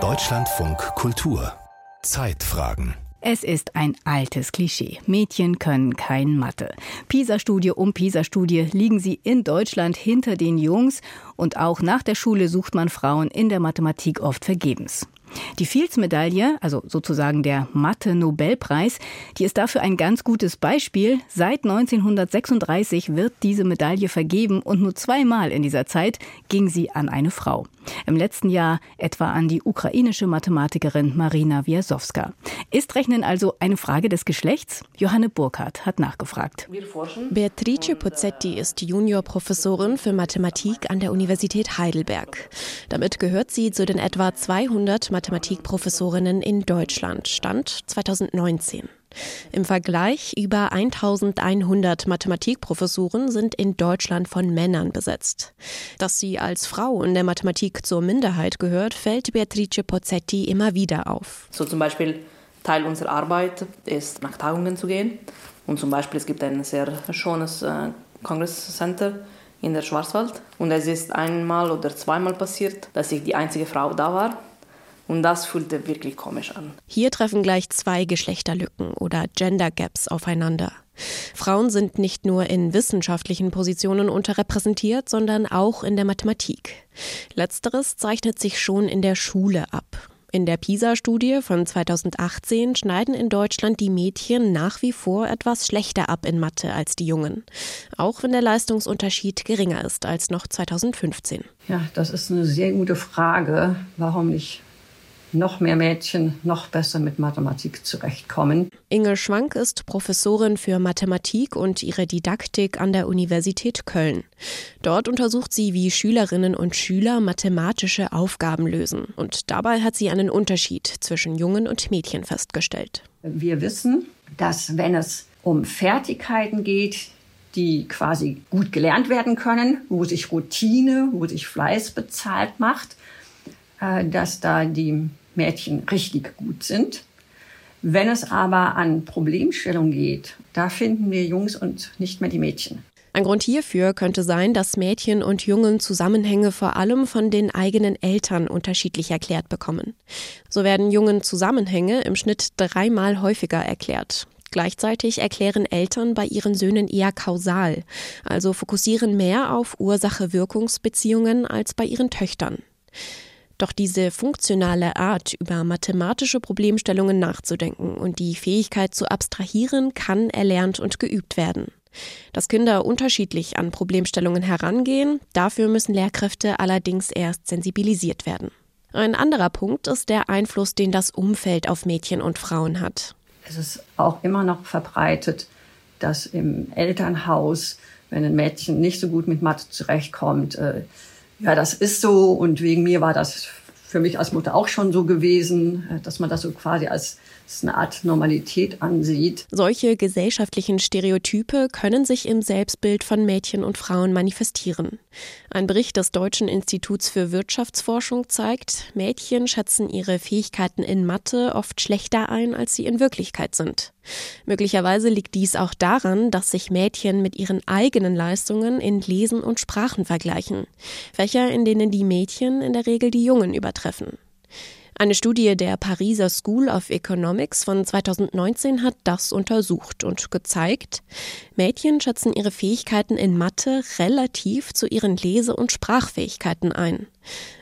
Deutschlandfunk Kultur Zeitfragen es ist ein altes Klischee. Mädchen können kein Mathe. PISA-Studie um PISA-Studie liegen sie in Deutschland hinter den Jungs und auch nach der Schule sucht man Frauen in der Mathematik oft vergebens. Die Fields-Medaille, also sozusagen der Mathe-Nobelpreis, die ist dafür ein ganz gutes Beispiel. Seit 1936 wird diese Medaille vergeben und nur zweimal in dieser Zeit ging sie an eine Frau. Im letzten Jahr etwa an die ukrainische Mathematikerin Marina Wiasowska. Ist Rechnen also eine Frage des Geschlechts? Johanne Burkhardt hat nachgefragt. Beatrice Pozzetti ist Juniorprofessorin für Mathematik an der Universität Heidelberg. Damit gehört sie zu den etwa 200 Mathematikprofessorinnen in Deutschland. Stand 2019. Im Vergleich über 1100 Mathematikprofessuren sind in Deutschland von Männern besetzt. Dass sie als Frau in der Mathematik zur Minderheit gehört, fällt Beatrice Pozzetti immer wieder auf. So zum Beispiel Teil unserer Arbeit ist, nach Tagungen zu gehen. Und zum Beispiel es gibt ein sehr schönes äh, Kongresscenter in der Schwarzwald. Und es ist einmal oder zweimal passiert, dass ich die einzige Frau da war. Und das fühlte wirklich komisch an. Hier treffen gleich zwei Geschlechterlücken oder Gender Gaps aufeinander. Frauen sind nicht nur in wissenschaftlichen Positionen unterrepräsentiert, sondern auch in der Mathematik. Letzteres zeichnet sich schon in der Schule ab. In der PISA-Studie von 2018 schneiden in Deutschland die Mädchen nach wie vor etwas schlechter ab in Mathe als die Jungen, auch wenn der Leistungsunterschied geringer ist als noch 2015. Ja, das ist eine sehr gute Frage, warum nicht noch mehr Mädchen noch besser mit Mathematik zurechtkommen. Inge Schwank ist Professorin für Mathematik und ihre Didaktik an der Universität Köln. Dort untersucht sie, wie Schülerinnen und Schüler mathematische Aufgaben lösen. Und dabei hat sie einen Unterschied zwischen Jungen und Mädchen festgestellt. Wir wissen, dass wenn es um Fertigkeiten geht, die quasi gut gelernt werden können, wo sich Routine, wo sich Fleiß bezahlt macht, äh, dass da die Mädchen richtig gut sind. Wenn es aber an Problemstellungen geht, da finden wir Jungs und nicht mehr die Mädchen. Ein Grund hierfür könnte sein, dass Mädchen und Jungen Zusammenhänge vor allem von den eigenen Eltern unterschiedlich erklärt bekommen. So werden Jungen Zusammenhänge im Schnitt dreimal häufiger erklärt. Gleichzeitig erklären Eltern bei ihren Söhnen eher kausal, also fokussieren mehr auf Ursache-Wirkungsbeziehungen als bei ihren Töchtern. Doch diese funktionale Art, über mathematische Problemstellungen nachzudenken und die Fähigkeit zu abstrahieren, kann erlernt und geübt werden. Dass Kinder unterschiedlich an Problemstellungen herangehen, dafür müssen Lehrkräfte allerdings erst sensibilisiert werden. Ein anderer Punkt ist der Einfluss, den das Umfeld auf Mädchen und Frauen hat. Es ist auch immer noch verbreitet, dass im Elternhaus, wenn ein Mädchen nicht so gut mit Mathe zurechtkommt, äh, ja, das ist so und wegen mir war das für mich als Mutter auch schon so gewesen, äh, dass man das so quasi als eine Art Normalität ansieht. Solche gesellschaftlichen Stereotype können sich im Selbstbild von Mädchen und Frauen manifestieren. Ein Bericht des Deutschen Instituts für Wirtschaftsforschung zeigt, Mädchen schätzen ihre Fähigkeiten in Mathe oft schlechter ein, als sie in Wirklichkeit sind. Möglicherweise liegt dies auch daran, dass sich Mädchen mit ihren eigenen Leistungen in Lesen und Sprachen vergleichen. Fächer, in denen die Mädchen in der Regel die Jungen übertreffen. Eine Studie der Pariser School of Economics von 2019 hat das untersucht und gezeigt, Mädchen schätzen ihre Fähigkeiten in Mathe relativ zu ihren Lese- und Sprachfähigkeiten ein.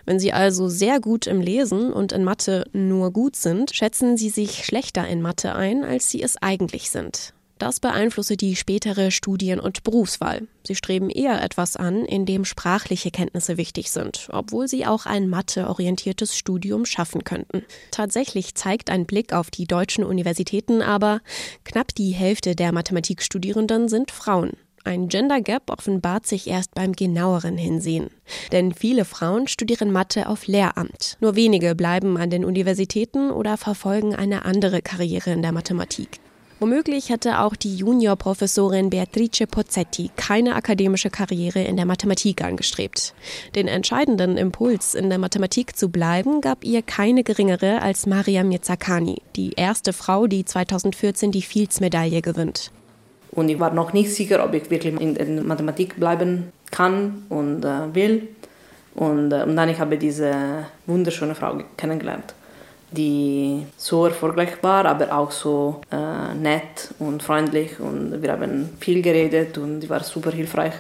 Wenn sie also sehr gut im Lesen und in Mathe nur gut sind, schätzen sie sich schlechter in Mathe ein, als sie es eigentlich sind. Das beeinflusse die spätere Studien- und Berufswahl. Sie streben eher etwas an, in dem sprachliche Kenntnisse wichtig sind, obwohl sie auch ein matheorientiertes Studium schaffen könnten. Tatsächlich zeigt ein Blick auf die deutschen Universitäten aber, knapp die Hälfte der Mathematikstudierenden sind Frauen. Ein Gender Gap offenbart sich erst beim genaueren Hinsehen. Denn viele Frauen studieren Mathe auf Lehramt. Nur wenige bleiben an den Universitäten oder verfolgen eine andere Karriere in der Mathematik. Womöglich hätte auch die Juniorprofessorin Beatrice Pozzetti keine akademische Karriere in der Mathematik angestrebt. Den entscheidenden Impuls, in der Mathematik zu bleiben, gab ihr keine geringere als Maria Mirzacani, die erste Frau, die 2014 die Fields-Medaille gewinnt. Und ich war noch nicht sicher, ob ich wirklich in der Mathematik bleiben kann und äh, will. Und, äh, und dann ich habe diese wunderschöne Frau kennengelernt, die so erfolgreich war, aber auch so äh, nett und freundlich. Und wir haben viel geredet und sie war super hilfreich.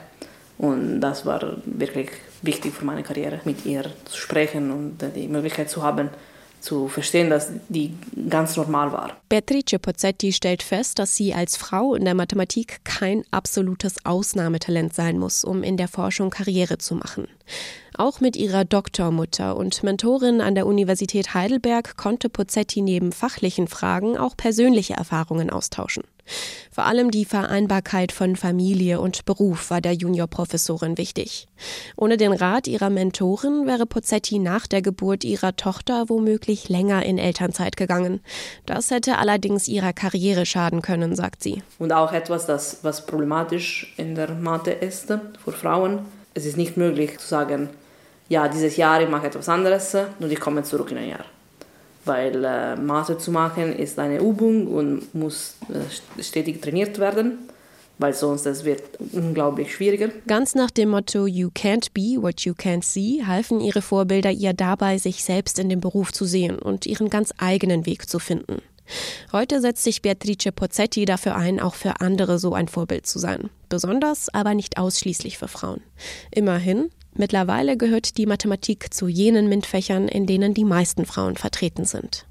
Und das war wirklich wichtig für meine Karriere, mit ihr zu sprechen und die Möglichkeit zu haben, zu verstehen, dass die ganz normal war. Beatrice Pozzetti stellt fest, dass sie als Frau in der Mathematik kein absolutes Ausnahmetalent sein muss, um in der Forschung Karriere zu machen. Auch mit ihrer Doktormutter und Mentorin an der Universität Heidelberg konnte Pozzetti neben fachlichen Fragen auch persönliche Erfahrungen austauschen. Vor allem die Vereinbarkeit von Familie und Beruf war der Juniorprofessorin wichtig. Ohne den Rat ihrer Mentorin wäre Pozzetti nach der Geburt ihrer Tochter womöglich länger in Elternzeit gegangen. Das hätte allerdings ihrer Karriere schaden können, sagt sie. Und auch etwas, das was problematisch in der Mathe ist für Frauen. Es ist nicht möglich zu sagen, ja, dieses Jahr ich mache etwas anderes und ich komme zurück in ein Jahr. Weil äh, Mathe zu machen ist eine Übung und muss äh, stetig trainiert werden, weil sonst es wird unglaublich schwieriger. Ganz nach dem Motto You can't be what you can't see halfen ihre Vorbilder ihr dabei, sich selbst in dem Beruf zu sehen und ihren ganz eigenen Weg zu finden. Heute setzt sich Beatrice Pozzetti dafür ein, auch für andere so ein Vorbild zu sein. Besonders, aber nicht ausschließlich für Frauen. Immerhin, Mittlerweile gehört die Mathematik zu jenen MINT-Fächern, in denen die meisten Frauen vertreten sind.